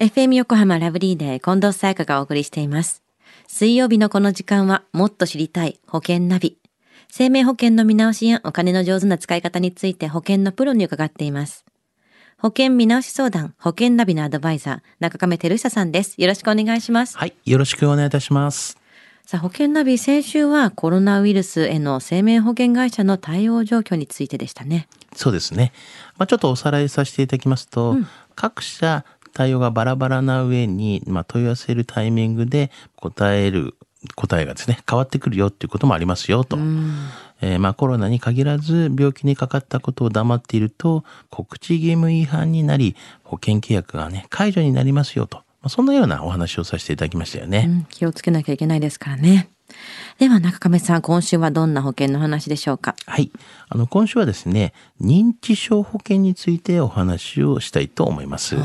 FM 横浜ラブリーで近藤沙耶香がお送りしています。水曜日のこの時間はもっと知りたい保険ナビ。生命保険の見直しやお金の上手な使い方について保険のプロに伺っています。保険見直し相談、保険ナビのアドバイザー、中亀照久さんです。よろしくお願いします。はい。よろしくお願いいたします。さあ、保険ナビ、先週はコロナウイルスへの生命保険会社の対応状況についてでしたね。そうですね。まあ、ちょっとおさらいさせていただきますと、各社対応がバラバラな上に、まあ、問い合わせるタイミングで答える答えがですね、変わってくるよっていうこともありますよと。えーまあコロナに限らず病気にかかったことを黙っていると告知義務違反になり保険契約がね解除になりますよと、まあ、そんなようなお話をさせていただきましたよね。うん、気をつけなきゃいけないですからね。では中亀さん、今週はどんな保険の話でしょうか？はい。あの、今週はですね、認知症保険についてお話をしたいと思います。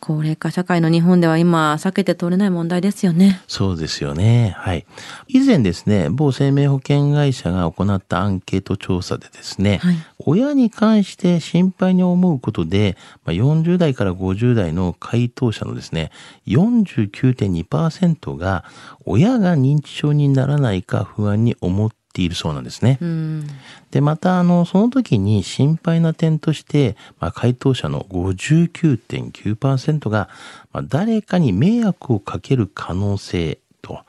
高齢化社会の日本では今避けて通れない問題ですよね。そうですよね。はい。以前ですね、某生命保険会社が行ったアンケート調査でですね、はい親に関して心配に思うことで、まあ、40代から50代の回答者のですね、49.2%が親が認知症にならないか不安に思っているそうなんですね。うん。で、また、あの、その時に心配な点として、まあ、回答者の59.9%が、まあ、誰かに迷惑をかける可能性と、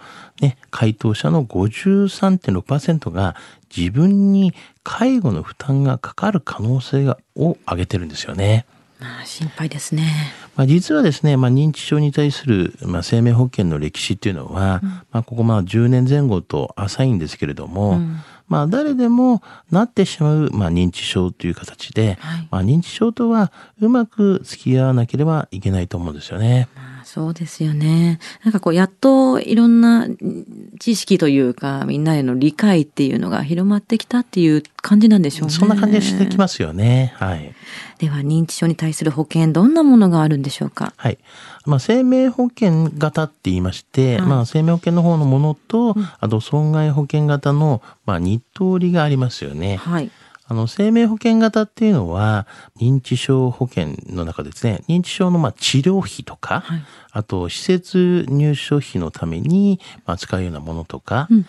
ね、回答者の53.6%が自分に介護の負担がかかる可能性がを挙げてるんですよね。まあ、心配ですね。まあ、実はですね、まあ、認知症に対する、まあ、生命保険の歴史っていうのは、まあ、ここまあ10年前後と浅いんですけれども、まあ、誰でもなってしまう、まあ、認知症という形で、はいまあ、認知症とはうまく付き合わなければいけないと思うんですよね。まあ、そうですよね。なんかこう、やっといろんなうん知識というか、みんなへの理解っていうのが広まってきたっていう感じなんでしょうね。そんな感じがしてきますよね。はい。では、認知症に対する保険、どんなものがあるんでしょうか？はい。まあ、生命保険型って言いまして、はいまあ、生命保険の方のものと、あと損害保険型の、まあ、二通りがありますよね。はい。あの、生命保険型っていうのは、認知症保険の中でですね、認知症のまあ治療費とか、はい。あと、施設入所費のために、まあ、使うようなものとか、うん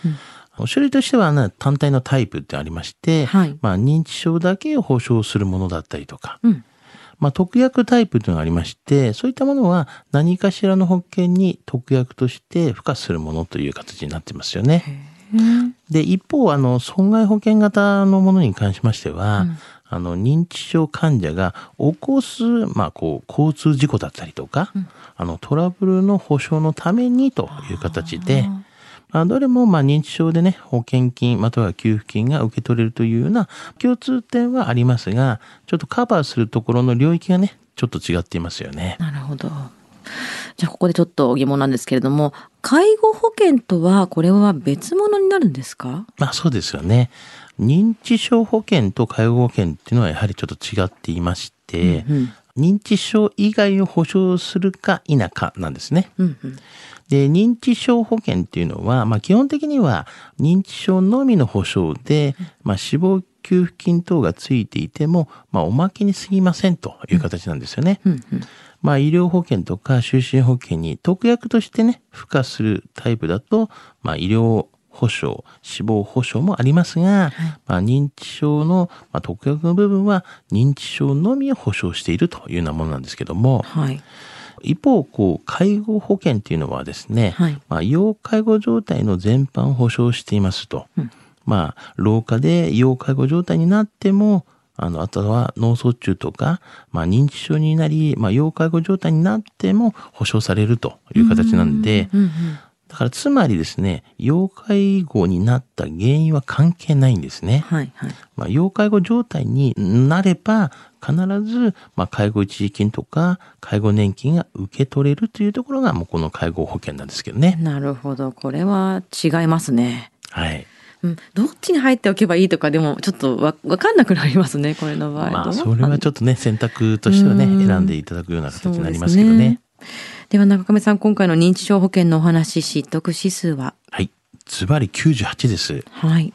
うん。種類としては、ね、単体のタイプってありまして、はい。まあ、認知症だけを保証するものだったりとか、うん。まあ、特約タイプというのがありまして、そういったものは何かしらの保険に特約として付加するものという形になってますよね。で、一方、あの、損害保険型のものに関しましては、あの、認知症患者が起こす、まあ、こう、交通事故だったりとか、あの、トラブルの保証のためにという形で、まあ、どれも、まあ、認知症でね、保険金、または給付金が受け取れるというような共通点はありますが、ちょっとカバーするところの領域がね、ちょっと違っていますよね。なるほど。じゃあここでちょっと疑問なんですけれども、介護保険とはこれは別物になるんですか？まあそうですよね。認知症保険と介護保険っていうのはやはりちょっと違っていまして、うん認知症以外を保証するか否かなんですね。うんうん。で、認知症保険っていうのは、まあ基本的には認知症のみの保証で、まあ死亡給付金等がついていても、まあおまけに過ぎませんという形なんですよね。うんうん。まあ医療保険とか就寝保険に特約としてね、付加するタイプだと、まあ医療保障、死亡保障もありますが、まあ認知症の、まあ、特約の部分は認知症のみを保障しているというようなものなんですけども、はい。一方、こう、介護保険っていうのはですね、はいまあ、要介護状態の全般を保障していますと。まあ、老化で要介護状態になっても、あの、あとは脳卒中とか、まあ、認知症になり、まあ、要介護状態になっても保障されるという形なんで、うんうん。だからつまりですね、要介護になった原因は関係ないんですね。はいはい。まあ、要介護状態になれば、必ず、まあ、介護一時金とか、介護年金が受け取れるというところが、もうこの介護保険なんですけどね。なるほど。これは違いますね。はい。うん、どっちに入っておけばいいとかでもちょっとわわかんなくなりますね これの場合。まあ、それはちょっとね、選択としてはね、うん選んでいただくような形になりますけどね。では中亀さん今回の認知症保険のお話知得指数は？はい。ズバリ98です。はい。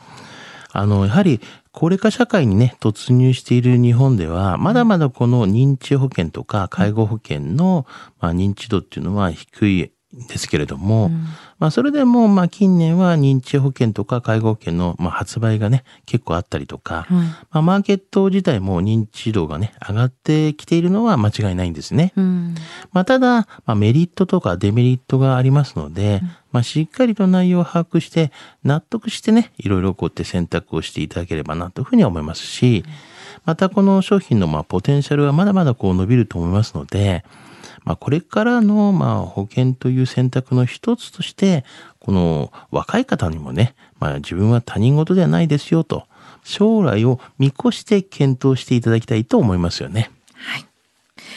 あの、やはり、高齢化社会にね、突入している日本では、まだまだこの認知保険とか介護保険の、まあ、認知度っていうのは低いですけれども、うん、まあそれでもまあ近年は認知保険とか介護保険のまあ発売がね結構あったりとか、うん、まあマーケット自体も認知度がね上がってきているのは間違いないんですね。うん、まあただ、まあ、メリットとかデメリットがありますので、まあしっかりと内容を把握して納得してねいろいろこうやって選択をしていただければなというふうに思いますし、またこの商品のまあポテンシャルはまだまだこう伸びると思いますので、まあ、これからの、まあ、保険という選択の一つとして、この若い方にもね、まあ、自分は他人事ではないですよと、将来を見越して検討していただきたいと思いますよね。